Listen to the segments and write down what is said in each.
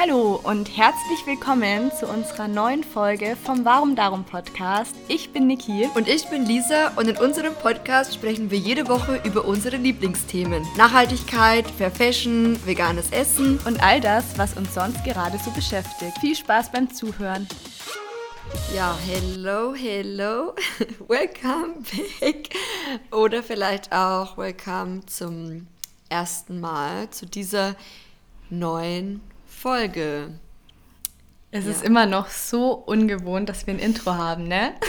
Hallo und herzlich willkommen zu unserer neuen Folge vom Warum Darum Podcast. Ich bin Niki. Und ich bin Lisa und in unserem Podcast sprechen wir jede Woche über unsere Lieblingsthemen. Nachhaltigkeit, Fair Fashion, veganes Essen und all das, was uns sonst gerade so beschäftigt. Viel Spaß beim Zuhören. Ja, hello, hello, welcome back. Oder vielleicht auch welcome zum ersten Mal zu dieser neuen Folge. Es ja. ist immer noch so ungewohnt, dass wir ein Intro haben, ne?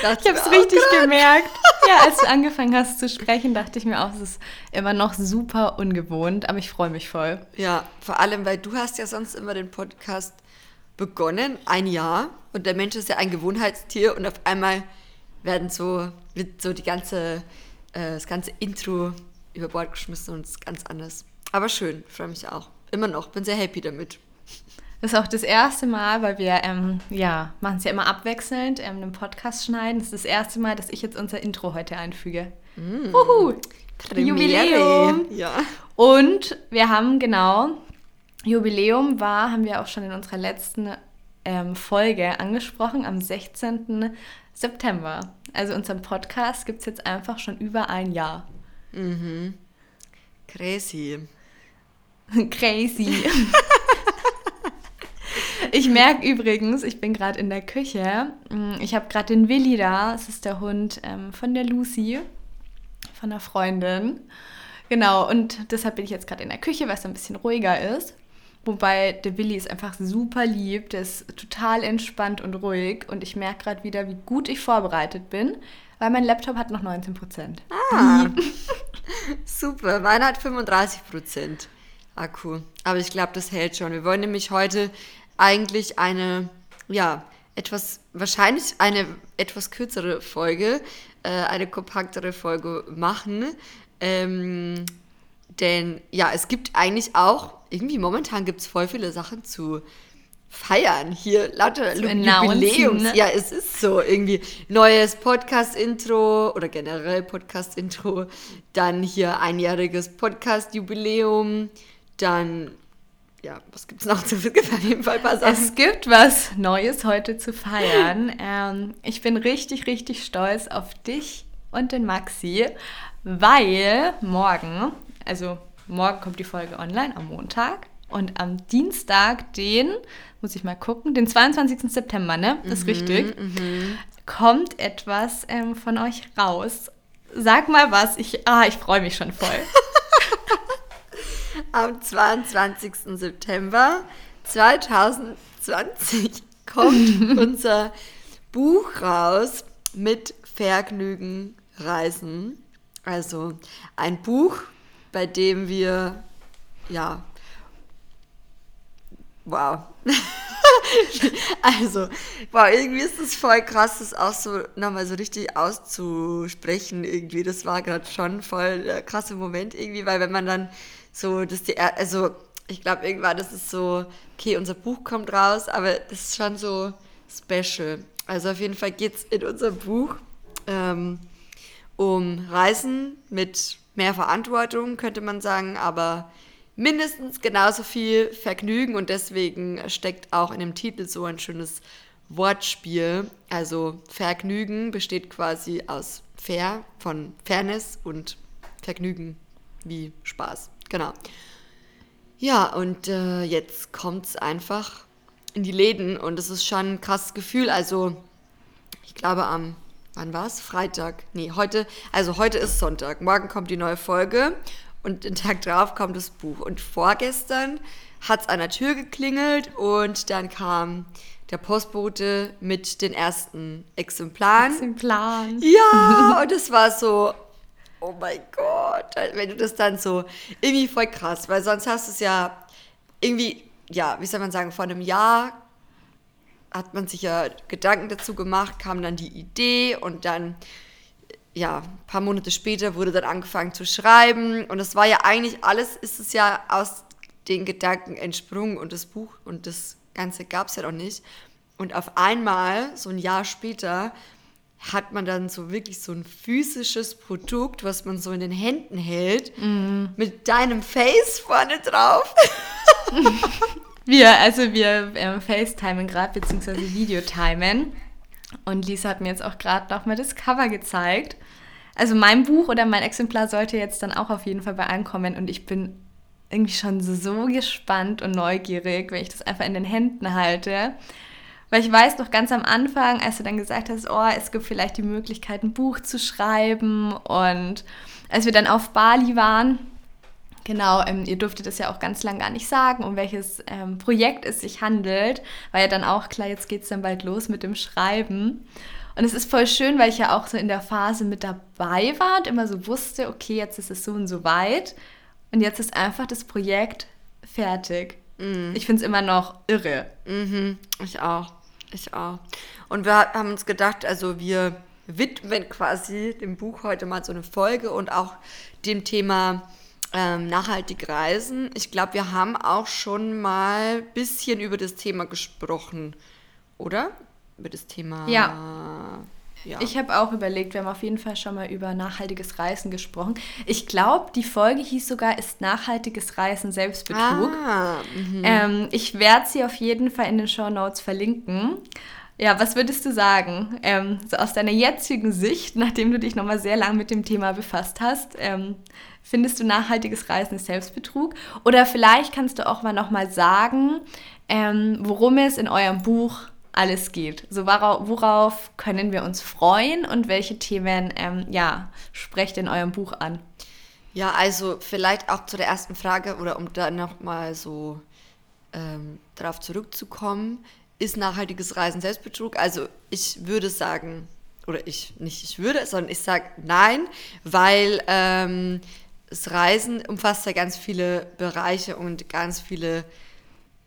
Ich habe es richtig grad. gemerkt. Ja, als du angefangen hast zu sprechen, dachte ich mir auch, es ist immer noch super ungewohnt, aber ich freue mich voll. Ja, vor allem, weil du hast ja sonst immer den Podcast begonnen, ein Jahr, und der Mensch ist ja ein Gewohnheitstier und auf einmal werden so, wird so die ganze, äh, das ganze Intro über Bord geschmissen und es ist ganz anders. Aber schön, freue mich auch. Immer noch, bin sehr happy damit. Das ist auch das erste Mal, weil wir, ähm, ja, machen es ja immer abwechselnd, ähm, einen Podcast schneiden. Das ist das erste Mal, dass ich jetzt unser Intro heute einfüge. Mm. Uhu, Jubiläum. Ja. Und wir haben genau, Jubiläum war, haben wir auch schon in unserer letzten ähm, Folge angesprochen, am 16. September. Also unseren Podcast gibt es jetzt einfach schon über ein Jahr. Mhm. Crazy. Crazy. ich merke übrigens, ich bin gerade in der Küche. Mm, ich habe gerade den Willi da. Es ist der Hund ähm, von der Lucy, von der Freundin. Genau, und deshalb bin ich jetzt gerade in der Küche, weil es ein bisschen ruhiger ist. Wobei der Willi ist einfach super lieb, der ist total entspannt und ruhig und ich merke gerade wieder, wie gut ich vorbereitet bin, weil mein Laptop hat noch 19 Prozent. Ah, super, meiner hat 35 Prozent. Akku. Aber ich glaube, das hält schon. Wir wollen nämlich heute eigentlich eine, ja, etwas, wahrscheinlich eine etwas kürzere Folge, äh, eine kompaktere Folge machen. Ähm, denn ja, es gibt eigentlich auch, irgendwie momentan gibt es voll viele Sachen zu feiern. Hier lauter Jubiläums. Ne? Ja, es ist so irgendwie neues Podcast-Intro oder generell Podcast-Intro. Dann hier einjähriges Podcast-Jubiläum. Dann, ja, was gibt es noch zu Es gibt auf jeden Fall ein paar Sachen. Es gibt was Neues heute zu feiern. ähm, ich bin richtig, richtig stolz auf dich und den Maxi, weil morgen, also morgen kommt die Folge online am Montag und am Dienstag, den, muss ich mal gucken, den 22. September, ne? Das ist mhm, richtig. Mhm. Kommt etwas ähm, von euch raus. Sag mal was, ich, ah, ich freue mich schon voll. Am 22. September 2020 kommt unser Buch raus mit Vergnügen Reisen. Also ein Buch, bei dem wir, ja, wow. also, wow, irgendwie ist es voll krass, das auch so nochmal so richtig auszusprechen irgendwie. Das war gerade schon voll der krasse Moment irgendwie, weil wenn man dann so, dass die, also ich glaube irgendwann, das ist so, okay, unser Buch kommt raus, aber das ist schon so special. Also auf jeden Fall geht es in unserem Buch ähm, um Reisen mit mehr Verantwortung, könnte man sagen, aber mindestens genauso viel Vergnügen und deswegen steckt auch in dem Titel so ein schönes Wortspiel. Also Vergnügen besteht quasi aus Fair von Fairness und Vergnügen wie Spaß. Genau. Ja, und äh, jetzt kommt es einfach in die Läden und es ist schon ein krasses Gefühl. Also, ich glaube am, wann war es? Freitag. Nee, heute, also heute ist Sonntag. Morgen kommt die neue Folge und den Tag drauf kommt das Buch. Und vorgestern hat es an der Tür geklingelt und dann kam der Postbote mit den ersten Exemplaren. Exemplaren. Ja, und es war so, oh mein Gott, wenn du das dann so, irgendwie voll krass, weil sonst hast du es ja irgendwie, ja, wie soll man sagen, vor einem Jahr hat man sich ja Gedanken dazu gemacht, kam dann die Idee und dann, ja, ein paar Monate später wurde dann angefangen zu schreiben und es war ja eigentlich alles, ist es ja aus den Gedanken entsprungen und das Buch und das Ganze gab es ja noch nicht. Und auf einmal, so ein Jahr später, hat man dann so wirklich so ein physisches Produkt, was man so in den Händen hält, mm. mit deinem Face vorne drauf. Wir, also wir ähm, FaceTimen gerade, beziehungsweise Videotimen. Und Lisa hat mir jetzt auch gerade nochmal das Cover gezeigt. Also mein Buch oder mein Exemplar sollte jetzt dann auch auf jeden Fall bei ankommen. Und ich bin irgendwie schon so gespannt und neugierig, wenn ich das einfach in den Händen halte. Weil ich weiß noch ganz am Anfang, als du dann gesagt hast, oh, es gibt vielleicht die Möglichkeit, ein Buch zu schreiben. Und als wir dann auf Bali waren, Genau, ähm, ihr durftet das ja auch ganz lang gar nicht sagen, um welches ähm, Projekt es sich handelt. War ja dann auch klar, jetzt geht es dann bald los mit dem Schreiben. Und es ist voll schön, weil ich ja auch so in der Phase mit dabei war und immer so wusste, okay, jetzt ist es so und so weit. Und jetzt ist einfach das Projekt fertig. Mhm. Ich finde es immer noch irre. Mhm, ich auch. Ich auch. Und wir haben uns gedacht, also wir widmen quasi dem Buch heute mal so eine Folge und auch dem Thema ähm, nachhaltig reisen. Ich glaube, wir haben auch schon mal ein bisschen über das Thema gesprochen, oder? Über das Thema. Ja. Ja. Ich habe auch überlegt, wir haben auf jeden Fall schon mal über nachhaltiges Reisen gesprochen. Ich glaube, die Folge hieß sogar, ist nachhaltiges Reisen Selbstbetrug. Ah, mhm. ähm, ich werde sie auf jeden Fall in den Show Notes verlinken. Ja, was würdest du sagen, ähm, so aus deiner jetzigen Sicht, nachdem du dich nochmal sehr lang mit dem Thema befasst hast, ähm, findest du nachhaltiges Reisen ist Selbstbetrug? Oder vielleicht kannst du auch mal nochmal sagen, ähm, worum es in eurem Buch alles geht. So worauf, können wir uns freuen und welche Themen ähm, ja, sprecht in eurem Buch an? Ja, also vielleicht auch zu der ersten Frage oder um da nochmal so ähm, darauf zurückzukommen ist nachhaltiges Reisen Selbstbetrug? Also ich würde sagen, oder ich nicht ich würde, sondern ich sage nein, weil ähm, das Reisen umfasst ja ganz viele Bereiche und ganz viele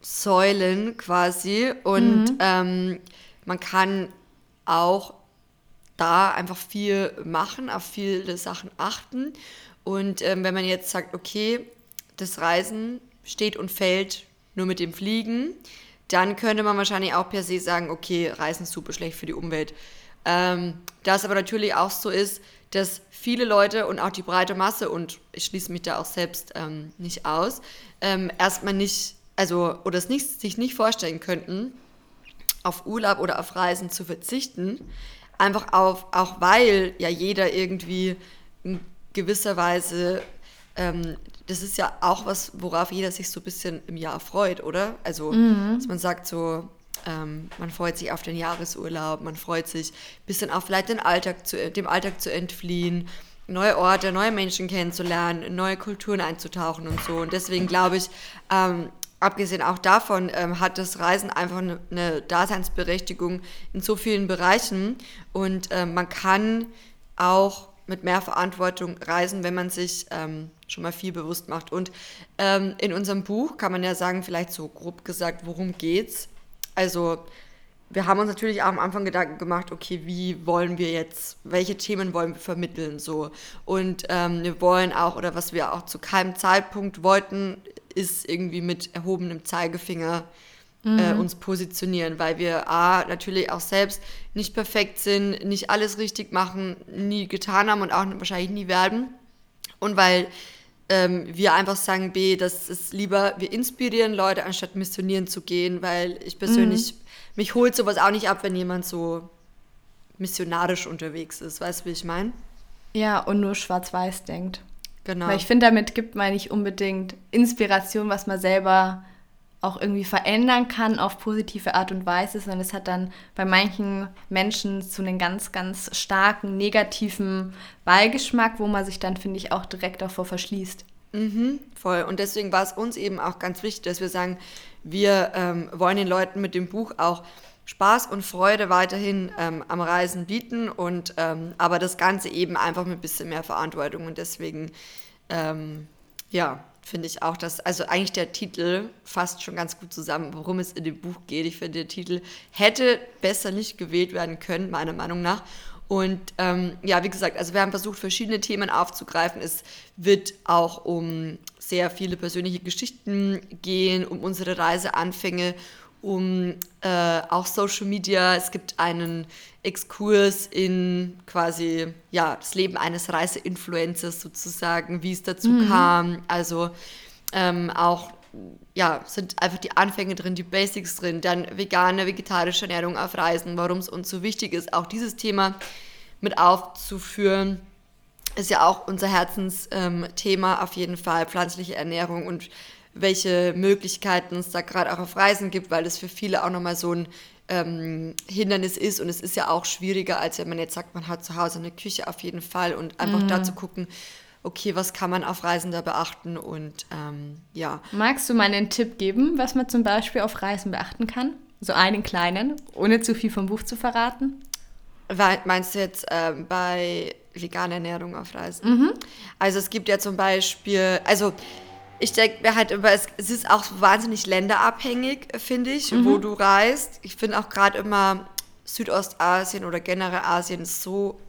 Säulen quasi und mhm. ähm, man kann auch da einfach viel machen, auf viele Sachen achten und ähm, wenn man jetzt sagt, okay, das Reisen steht und fällt nur mit dem Fliegen, dann könnte man wahrscheinlich auch per se sagen, okay, Reisen ist super schlecht für die Umwelt. Ähm, da es aber natürlich auch so ist, dass viele Leute und auch die breite Masse, und ich schließe mich da auch selbst ähm, nicht aus, ähm, erstmal nicht, also, oder es nicht, sich nicht vorstellen könnten, auf Urlaub oder auf Reisen zu verzichten. Einfach auf, auch weil ja jeder irgendwie in gewisser Weise ähm, das ist ja auch was, worauf jeder sich so ein bisschen im Jahr freut, oder? Also, mhm. dass man sagt so, ähm, man freut sich auf den Jahresurlaub, man freut sich ein bisschen auf vielleicht den Alltag zu, dem Alltag zu entfliehen, neue Orte, neue Menschen kennenzulernen, neue Kulturen einzutauchen und so. Und deswegen glaube ich, ähm, abgesehen auch davon, ähm, hat das Reisen einfach eine, eine, Daseinsberechtigung in so vielen Bereichen und ähm, man kann auch mit mehr Verantwortung reisen, wenn man sich ähm, schon mal viel bewusst macht. Und ähm, in unserem Buch kann man ja sagen, vielleicht so grob gesagt, worum geht's? Also wir haben uns natürlich auch am Anfang Gedanken gemacht, okay, wie wollen wir jetzt, welche Themen wollen wir vermitteln so. Und ähm, wir wollen auch, oder was wir auch zu keinem Zeitpunkt wollten, ist irgendwie mit erhobenem Zeigefinger mhm. äh, uns positionieren, weil wir A, natürlich auch selbst nicht perfekt sind, nicht alles richtig machen, nie getan haben und auch wahrscheinlich nie werden. Und weil ähm, wir einfach sagen, B, das ist lieber, wir inspirieren Leute, anstatt missionieren zu gehen, weil ich persönlich, mhm. mich holt sowas auch nicht ab, wenn jemand so missionarisch unterwegs ist. Weißt du, wie ich meine? Ja, und nur schwarz-weiß denkt. Genau. Weil ich finde, damit gibt man nicht unbedingt Inspiration, was man selber auch irgendwie verändern kann auf positive Art und Weise, sondern es hat dann bei manchen Menschen zu einem ganz, ganz starken negativen Beigeschmack, wo man sich dann, finde ich, auch direkt davor verschließt. Mhm, voll. Und deswegen war es uns eben auch ganz wichtig, dass wir sagen, wir ähm, wollen den Leuten mit dem Buch auch Spaß und Freude weiterhin ähm, am Reisen bieten und ähm, aber das Ganze eben einfach mit ein bisschen mehr Verantwortung und deswegen ähm, ja finde ich auch, dass, also eigentlich der Titel fasst schon ganz gut zusammen, worum es in dem Buch geht. Ich finde, der Titel hätte besser nicht gewählt werden können, meiner Meinung nach. Und ähm, ja, wie gesagt, also wir haben versucht, verschiedene Themen aufzugreifen. Es wird auch um sehr viele persönliche Geschichten gehen, um unsere Reiseanfänge, um äh, auch Social Media. Es gibt einen Exkurs in quasi ja, das Leben eines Reiseinfluencers sozusagen, wie es dazu mhm. kam. Also ähm, auch ja, sind einfach die Anfänge drin, die Basics drin, dann vegane, vegetarische Ernährung auf Reisen, warum es uns so wichtig ist, auch dieses Thema mit aufzuführen. Ist ja auch unser Herzensthema ähm, auf jeden Fall, pflanzliche Ernährung und welche Möglichkeiten es da gerade auch auf Reisen gibt, weil das für viele auch nochmal so ein ähm, Hindernis ist und es ist ja auch schwieriger, als wenn man jetzt sagt, man hat zu Hause eine Küche auf jeden Fall und einfach mhm. da zu gucken, okay, was kann man auf Reisen da beachten und ähm, ja. Magst du mal einen Tipp geben, was man zum Beispiel auf Reisen beachten kann? So einen kleinen, ohne zu viel vom Buch zu verraten? Meinst du jetzt ähm, bei veganer Ernährung auf Reisen? Mhm. Also es gibt ja zum Beispiel, also ich denke halt immer, es, es, ist auch wahnsinnig länderabhängig, finde ich, mhm. wo du reist. Ich finde auch gerade immer Südostasien oder generell Asien so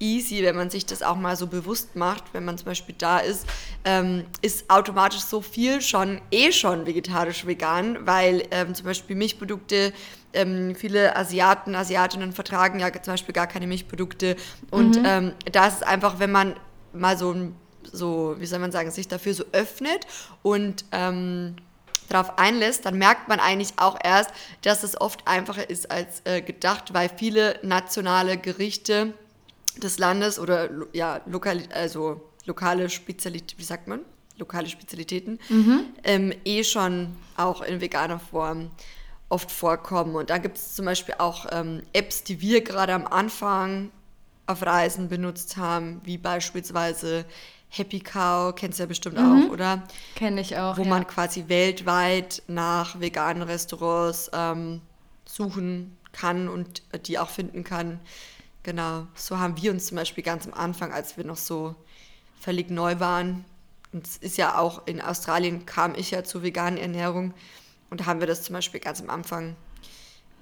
easy, wenn man sich das auch mal so bewusst macht, wenn man zum Beispiel da ist, ähm, ist automatisch so viel schon eh schon vegetarisch-vegan, weil ähm, zum Beispiel Milchprodukte, ähm, viele Asiaten, Asiatinnen vertragen ja zum Beispiel gar keine Milchprodukte und mhm. Ähm, da ist es einfach, wenn man mal so, so, wie soll man sagen, sich dafür so öffnet und ähm, darauf einlässt, dann merkt man eigentlich auch erst, dass es oft einfacher ist als äh, gedacht, weil viele nationale Gerichte des Landes oder ja, lokal, also lokale Spezialitäten, wie sagt man? Lokale Spezialitäten, mhm. ähm, eh schon auch in veganer Form oft vorkommen. Und da gibt es zum Beispiel auch ähm, Apps, die wir gerade am Anfang auf Reisen benutzt haben, wie beispielsweise Happy Cow, kennst du ja bestimmt mhm. auch, oder? Kenne ich auch. Wo ja. man quasi weltweit nach veganen Restaurants ähm, suchen kann und die auch finden kann. Genau, so haben wir uns zum Beispiel ganz am Anfang, als wir noch so völlig neu waren, und es ist ja auch in Australien kam ich ja zur veganen Ernährung und haben wir das zum Beispiel ganz am Anfang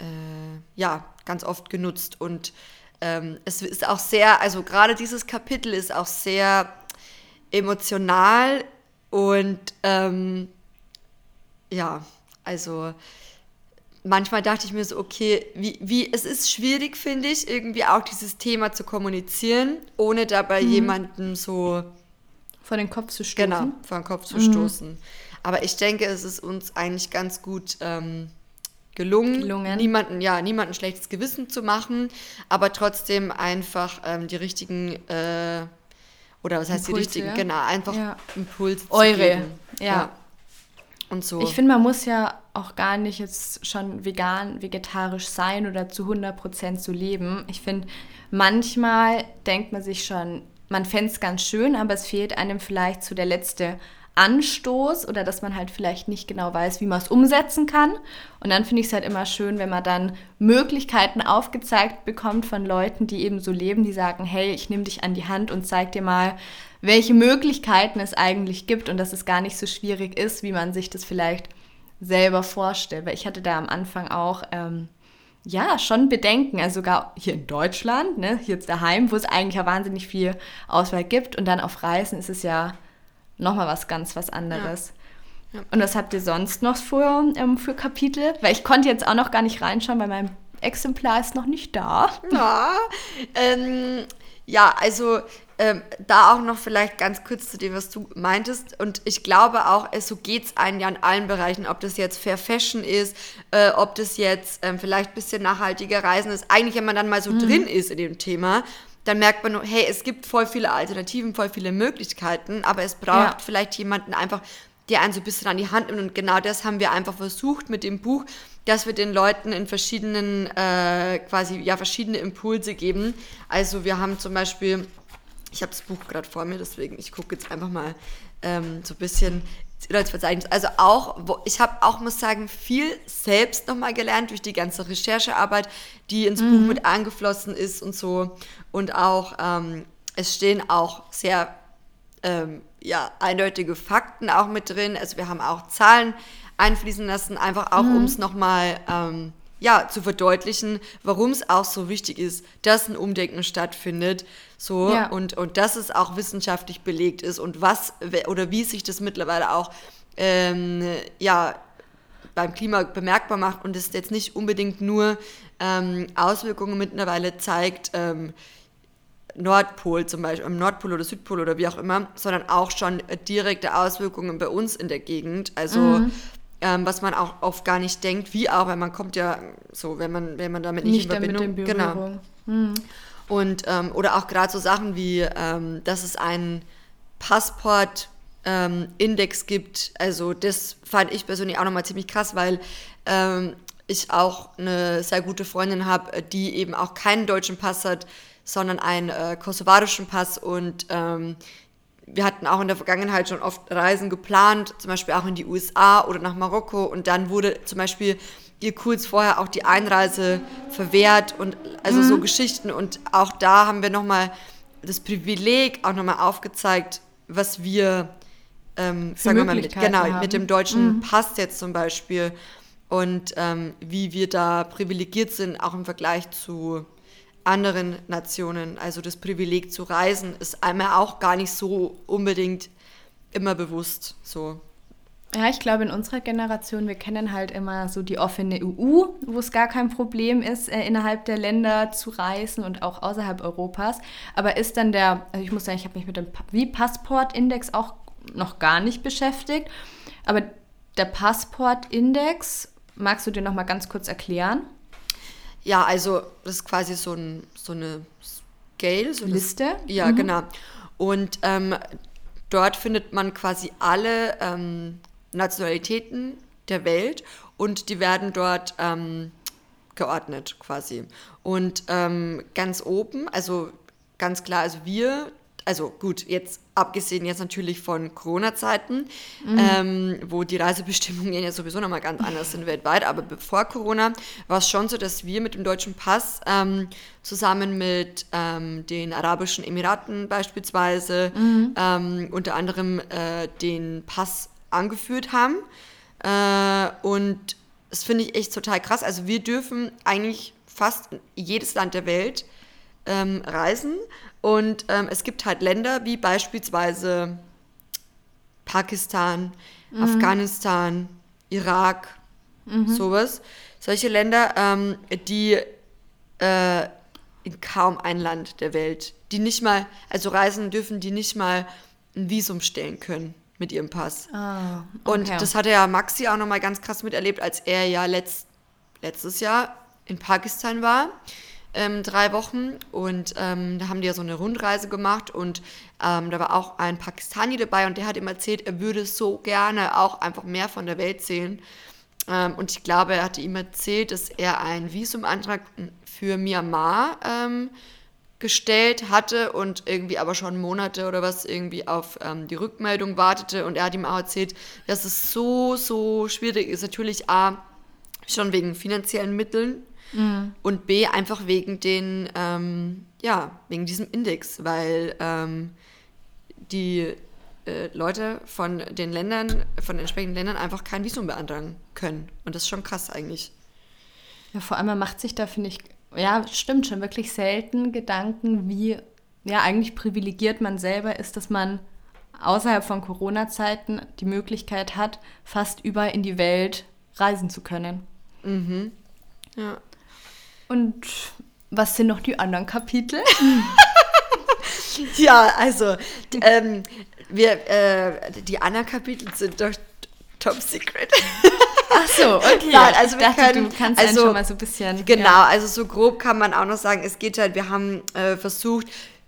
äh, ja ganz oft genutzt. Und ähm, es ist auch sehr, also gerade dieses Kapitel ist auch sehr emotional und ähm, ja, also manchmal dachte ich mir so, okay, wie, wie, es ist schwierig, finde ich, irgendwie auch dieses Thema zu kommunizieren, ohne dabei mhm. jemanden so vor den Kopf zu stoßen. Genau, vor den Kopf zu mhm. stoßen. Aber ich denke, es ist uns eigentlich ganz gut ähm, gelungen, gelungen, niemanden, ja, niemanden schlechtes Gewissen zu machen, aber trotzdem einfach ähm, die richtigen äh, oder was heißt Impulse, die richtigen, genau, einfach ja. Impulse Eure, zu geben. ja. ja und so. Ich finde, man muss ja auch gar nicht jetzt schon vegan, vegetarisch sein oder zu 100% zu leben. Ich finde, manchmal denkt man sich schon, man fände es ganz schön, aber es fehlt einem vielleicht so der letzte Anstoß oder dass man halt vielleicht nicht genau weiß, wie man es umsetzen kann. Und dann finde ich es halt immer schön, wenn man dann Möglichkeiten aufgezeigt bekommt von Leuten, die eben so leben, die sagen, hey, ich nehme dich an die Hand und zeig dir mal, welche Möglichkeiten es eigentlich gibt und dass es gar nicht so schwierig ist, wie man sich das vielleicht selber vorstellt. Weil ich hatte da am Anfang auch ähm, ja schon Bedenken, also sogar hier in Deutschland, ne, hier daheim, wo es eigentlich ja wahnsinnig viel Auswahl gibt und dann auf Reisen ist es ja nochmal was ganz was anderes. Ja. Ja. Und was habt ihr sonst noch für, ähm, für Kapitel? Weil ich konnte jetzt auch noch gar nicht reinschauen, weil mein Exemplar ist noch nicht da. Ja, ähm, ja also ähm, da auch noch vielleicht ganz kurz zu dem, was du meintest. Und ich glaube auch, es, so geht es einem ja in allen Bereichen, ob das jetzt Fair Fashion ist, äh, ob das jetzt ähm, vielleicht ein bisschen nachhaltiger Reisen ist. Eigentlich, wenn man dann mal so mhm. drin ist in dem Thema, dann merkt man, hey, es gibt voll viele Alternativen, voll viele Möglichkeiten, aber es braucht ja. vielleicht jemanden einfach, der einen so ein bisschen an die Hand nimmt. Und genau das haben wir einfach versucht mit dem Buch, dass wir den Leuten in verschiedenen, äh, quasi, ja, verschiedene Impulse geben. Also wir haben zum Beispiel ich habe das Buch gerade vor mir, deswegen ich gucke jetzt einfach mal ähm, so ein bisschen Verzeichnis. Also auch, ich habe auch, muss sagen, viel selbst nochmal gelernt durch die ganze Recherchearbeit, die ins mhm. Buch mit eingeflossen ist und so. Und auch, ähm, es stehen auch sehr ähm, ja, eindeutige Fakten auch mit drin. Also wir haben auch Zahlen einfließen lassen, einfach auch, mhm. um es nochmal ähm, ja, zu verdeutlichen, warum es auch so wichtig ist, dass ein Umdenken stattfindet. So, ja. und, und dass es auch wissenschaftlich belegt ist und was oder wie sich das mittlerweile auch ähm, ja, beim Klima bemerkbar macht und es jetzt nicht unbedingt nur ähm, Auswirkungen mittlerweile zeigt, ähm, Nordpol zum Beispiel, am Nordpol oder Südpol oder wie auch immer, sondern auch schon direkte Auswirkungen bei uns in der Gegend. Also mhm. Ähm, was man auch oft gar nicht denkt, wie auch, weil man kommt ja so, wenn man, wenn man damit nicht, nicht in Verbindung, mit genau. Mhm. Und ähm, oder auch gerade so Sachen wie, ähm, dass es einen Passport ähm, gibt. Also das fand ich persönlich auch nochmal ziemlich krass, weil ähm, ich auch eine sehr gute Freundin habe, die eben auch keinen deutschen Pass hat, sondern einen äh, kosovarischen Pass und ähm, wir hatten auch in der Vergangenheit schon oft Reisen geplant, zum Beispiel auch in die USA oder nach Marokko und dann wurde zum Beispiel ihr kurz vorher auch die Einreise verwehrt und also mhm. so Geschichten und auch da haben wir nochmal das Privileg auch nochmal aufgezeigt, was wir ähm, sagen wir mal mit, genau, haben. mit dem deutschen mhm. Pass jetzt zum Beispiel und ähm, wie wir da privilegiert sind, auch im Vergleich zu anderen Nationen. Also das Privileg zu reisen ist einmal auch gar nicht so unbedingt immer bewusst so. Ja, ich glaube, in unserer Generation, wir kennen halt immer so die offene EU, wo es gar kein Problem ist, äh, innerhalb der Länder zu reisen und auch außerhalb Europas. Aber ist dann der, also ich muss sagen, ich habe mich mit dem wie Passportindex auch noch gar nicht beschäftigt. Aber der Passportindex, magst du dir noch mal ganz kurz erklären? Ja, also das ist quasi so, ein, so eine Scale. So Liste? Eine, ja, mhm. genau. Und ähm, dort findet man quasi alle ähm, Nationalitäten der Welt und die werden dort ähm, geordnet quasi. Und ähm, ganz oben, also ganz klar, also wir also gut, jetzt abgesehen jetzt natürlich von Corona-Zeiten, mhm. ähm, wo die Reisebestimmungen ja sowieso nochmal ganz anders sind weltweit, aber bevor Corona war es schon so, dass wir mit dem deutschen Pass ähm, zusammen mit ähm, den Arabischen Emiraten beispielsweise mhm. Ähm, unter anderem äh, den Pass angeführt haben. Äh, und das finde ich echt total krass. Also wir dürfen eigentlich fast jedes Land der Welt ähm, reisen und ähm, es gibt halt Länder wie beispielsweise Pakistan, mhm. Afghanistan, Irak, mhm. sowas. Solche Länder, ähm, die äh, in kaum ein Land der Welt, die nicht mal, also reisen dürfen, die nicht mal ein Visum stellen können mit ihrem Pass. Ah, okay. Und das hatte ja Maxi auch nochmal ganz krass miterlebt, als er ja letzt, letztes Jahr in Pakistan war ähm, drei Wochen und ähm, da haben die ja so eine Rundreise gemacht und ähm, da war auch ein Pakistani dabei und der hat ihm erzählt, er würde so gerne auch einfach mehr von der Welt sehen. Ähm, und ich glaube, er hatte ihm erzählt, dass er einen Visumantrag für Myanmar ähm, gestellt hatte und irgendwie aber schon Monate oder was irgendwie auf ähm, die Rückmeldung wartete. Und er hat ihm auch erzählt, dass es so, so schwierig ist. Natürlich A, schon wegen finanziellen Mitteln Mhm. Und B, einfach wegen den, ähm, ja, wegen diesem Index, weil ähm, die äh, Leute von den Ländern, von den entsprechenden Ländern einfach kein Visum beantragen können. Und das ist schon krass eigentlich. Ja, vor allem man macht sich da, finde ich, ja, stimmt schon, wirklich selten Gedanken, wie ja eigentlich privilegiert man selber ist, dass man außerhalb von Corona-Zeiten die Möglichkeit hat, fast überall in die Welt reisen zu können. Mhm. Ja. Und was sind noch die anderen Kapitel? ja, also ähm, wir, äh, die anderen Kapitel sind doch top secret. Ach so, okay. Nein, also wir dachte, können, du kannst also, schon mal so ein bisschen. Genau, ja. also so grob kann man auch noch sagen, es geht halt, wir haben äh, versucht,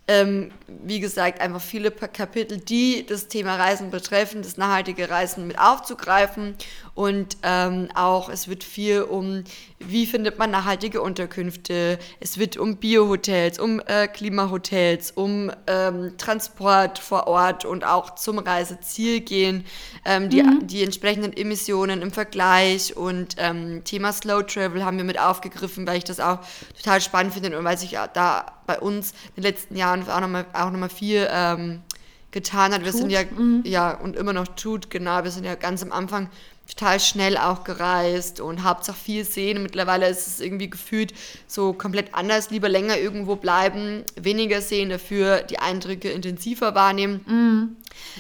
ähm, wie gesagt, einfach viele Kapitel, die das Thema Reisen betreffen, das nachhaltige Reisen mit aufzugreifen. Und ähm, auch es wird viel um, wie findet man nachhaltige Unterkünfte. Es wird um Biohotels, um äh, Klimahotels, um ähm, Transport vor Ort und auch zum Reiseziel gehen, ähm, die, mhm. die entsprechenden Emissionen im Vergleich und ähm, Thema Slow Travel haben wir mit aufgegriffen, weil ich das auch total spannend finde und weil sich da bei uns in den letzten Jahren auch nochmal auch noch mal viel ähm, getan hat. Wir tut. sind ja, mhm. ja, und immer noch tut, genau, wir sind ja ganz am Anfang total schnell auch gereist und Hauptsache viel sehen. Mittlerweile ist es irgendwie gefühlt so komplett anders. Lieber länger irgendwo bleiben, weniger sehen, dafür die Eindrücke intensiver wahrnehmen. Mhm.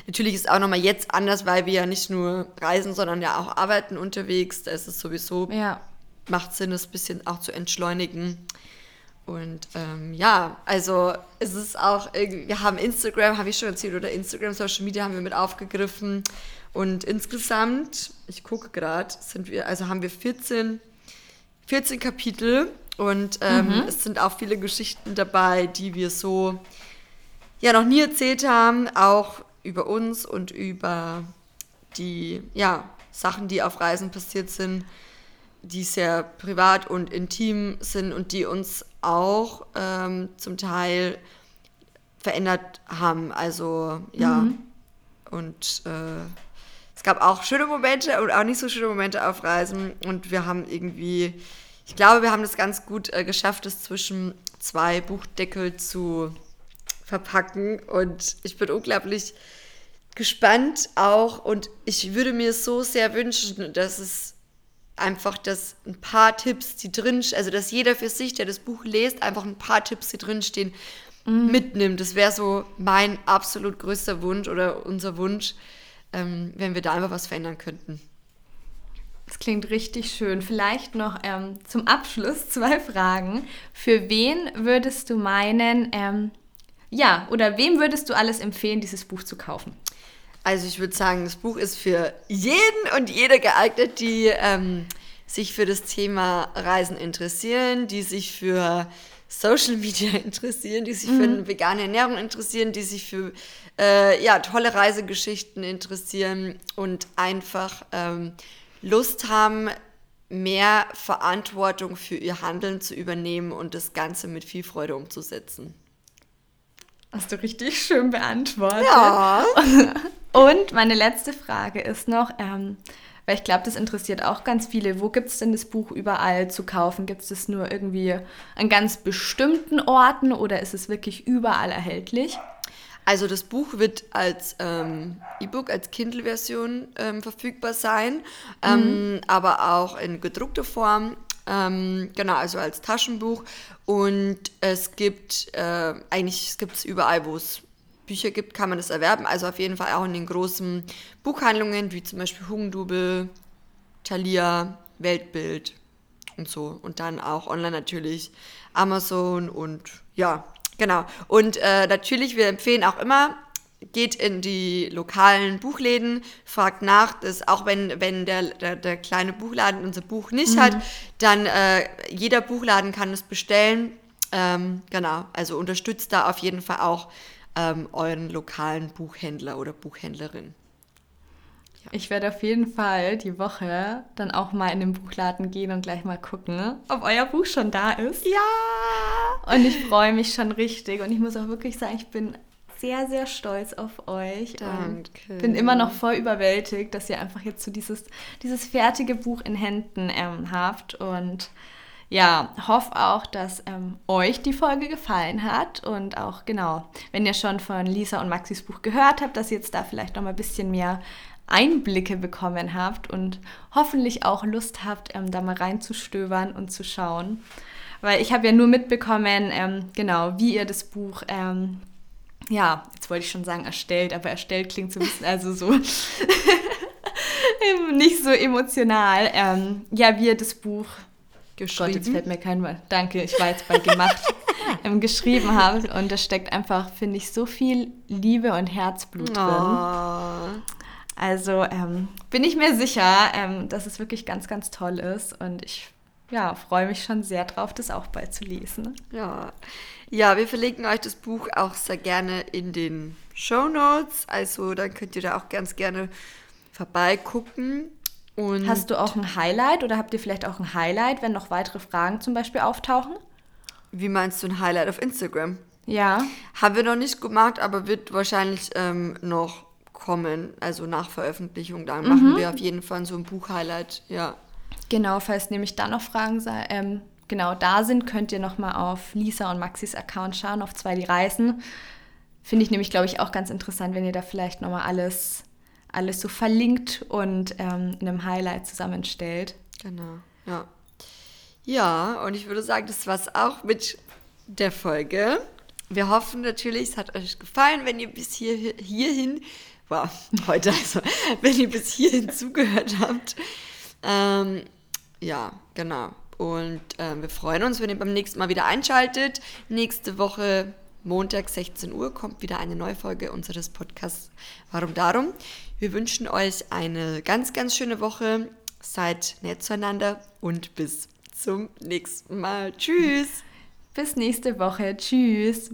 Natürlich ist es auch nochmal jetzt anders, weil wir ja nicht nur reisen, sondern ja auch arbeiten unterwegs. Da ist es sowieso, ja. macht Sinn, das ein bisschen auch zu entschleunigen. Und ähm, ja, also es ist auch, wir haben Instagram, habe ich schon erzählt, oder Instagram, Social Media haben wir mit aufgegriffen. Und insgesamt, ich gucke gerade, sind wir, also haben wir 14, 14 Kapitel und ähm, mhm. es sind auch viele Geschichten dabei, die wir so ja noch nie erzählt haben, auch über uns und über die ja, Sachen, die auf Reisen passiert sind, die sehr privat und intim sind und die uns auch ähm, zum Teil verändert haben. Also ja, mhm. und äh, es gab auch schöne Momente und auch nicht so schöne Momente auf Reisen und wir haben irgendwie, ich glaube, wir haben das ganz gut äh, geschafft, es zwischen zwei Buchdeckel zu verpacken und ich bin unglaublich gespannt auch und ich würde mir so sehr wünschen, dass es einfach, dass ein paar Tipps, die drin, also dass jeder für sich, der das Buch liest, einfach ein paar Tipps, die drinstehen, mhm. mitnimmt. Das wäre so mein absolut größter Wunsch oder unser Wunsch, ähm, wenn wir da einfach was verändern könnten. Das klingt richtig schön. Vielleicht noch ähm, zum Abschluss zwei Fragen. Für wen würdest du meinen, ähm, ja, oder wem würdest du alles empfehlen, dieses Buch zu kaufen? Also ich würde sagen, das Buch ist für jeden und jede geeignet, die ähm, sich für das Thema Reisen interessieren, die sich für Social Media interessieren, die sich mhm. für eine vegane Ernährung interessieren, die sich für äh, ja, tolle Reisegeschichten interessieren und einfach ähm, Lust haben, mehr Verantwortung für ihr Handeln zu übernehmen und das Ganze mit viel Freude umzusetzen. Hast du richtig schön beantwortet. Ja. Und meine letzte Frage ist noch, ähm, weil ich glaube, das interessiert auch ganz viele. Wo gibt es denn das Buch überall zu kaufen? Gibt es das nur irgendwie an ganz bestimmten Orten oder ist es wirklich überall erhältlich? Also das Buch wird als ähm, E-Book, als Kindle-Version ähm, verfügbar sein, ähm, mhm. aber auch in gedruckter Form. Ähm, genau, also als Taschenbuch. Und es gibt äh, eigentlich, es gibt es überall, wo es Bücher gibt, kann man das erwerben. Also auf jeden Fall auch in den großen Buchhandlungen, wie zum Beispiel Hugendubel, Thalia, Weltbild und so. Und dann auch online natürlich Amazon und ja, genau. Und äh, natürlich, wir empfehlen auch immer, geht in die lokalen Buchläden, fragt nach, dass auch wenn, wenn der, der, der kleine Buchladen unser Buch nicht mhm. hat, dann äh, jeder Buchladen kann es bestellen. Ähm, genau, also unterstützt da auf jeden Fall auch ähm, euren lokalen Buchhändler oder Buchhändlerin. Ja. Ich werde auf jeden Fall die Woche dann auch mal in den Buchladen gehen und gleich mal gucken, ob euer Buch schon da ist. Ja! Und ich freue mich schon richtig. Und ich muss auch wirklich sagen, ich bin sehr, sehr stolz auf euch. Danke. Und bin immer noch voll überwältigt, dass ihr einfach jetzt so dieses, dieses fertige Buch in Händen ähm, habt. Und ja, hoffe auch, dass ähm, euch die Folge gefallen hat und auch genau, wenn ihr schon von Lisa und Maxis Buch gehört habt, dass ihr jetzt da vielleicht noch mal ein bisschen mehr Einblicke bekommen habt und hoffentlich auch Lust habt, ähm, da mal reinzustöbern und zu schauen. Weil ich habe ja nur mitbekommen, ähm, genau, wie ihr das Buch, ähm, ja, jetzt wollte ich schon sagen erstellt, aber erstellt klingt so ein bisschen, also so nicht so emotional. Ähm, ja, wie ihr das Buch geschrieben. Gott, jetzt fällt mir kein Wort. Danke, ich war jetzt bei gemacht. ähm, geschrieben habe. Und da steckt einfach, finde ich, so viel Liebe und Herzblut drin. Oh. Also ähm, bin ich mir sicher, ähm, dass es wirklich ganz, ganz toll ist. Und ich ja, freue mich schon sehr drauf, das auch bald zu lesen. Ja. ja, wir verlinken euch das Buch auch sehr gerne in den Show Notes. Also dann könnt ihr da auch ganz gerne vorbeigucken. Und Hast du auch ein Highlight oder habt ihr vielleicht auch ein Highlight, wenn noch weitere Fragen zum Beispiel auftauchen? Wie meinst du ein Highlight auf Instagram? Ja. Haben wir noch nicht gemacht, aber wird wahrscheinlich ähm, noch kommen. Also nach Veröffentlichung. Dann mhm. machen wir auf jeden Fall so ein Buch-Highlight, ja. Genau, falls nämlich da noch Fragen ähm, genau da sind, könnt ihr nochmal auf Lisa und Maxis Account schauen, auf zwei die Reisen. Finde ich nämlich, glaube ich, auch ganz interessant, wenn ihr da vielleicht nochmal alles alles so verlinkt und ähm, in einem Highlight zusammenstellt. Genau, ja. Ja, und ich würde sagen, das war es auch mit der Folge. Wir hoffen natürlich, es hat euch gefallen, wenn ihr bis hier, hierhin, wow, heute also, wenn ihr bis hierhin zugehört habt. Ähm, ja, genau. Und äh, wir freuen uns, wenn ihr beim nächsten Mal wieder einschaltet. Nächste Woche, Montag, 16 Uhr, kommt wieder eine neue Folge unseres Podcasts Warum Darum. Wir wünschen euch eine ganz, ganz schöne Woche. Seid nett zueinander und bis zum nächsten Mal. Tschüss. Bis nächste Woche. Tschüss.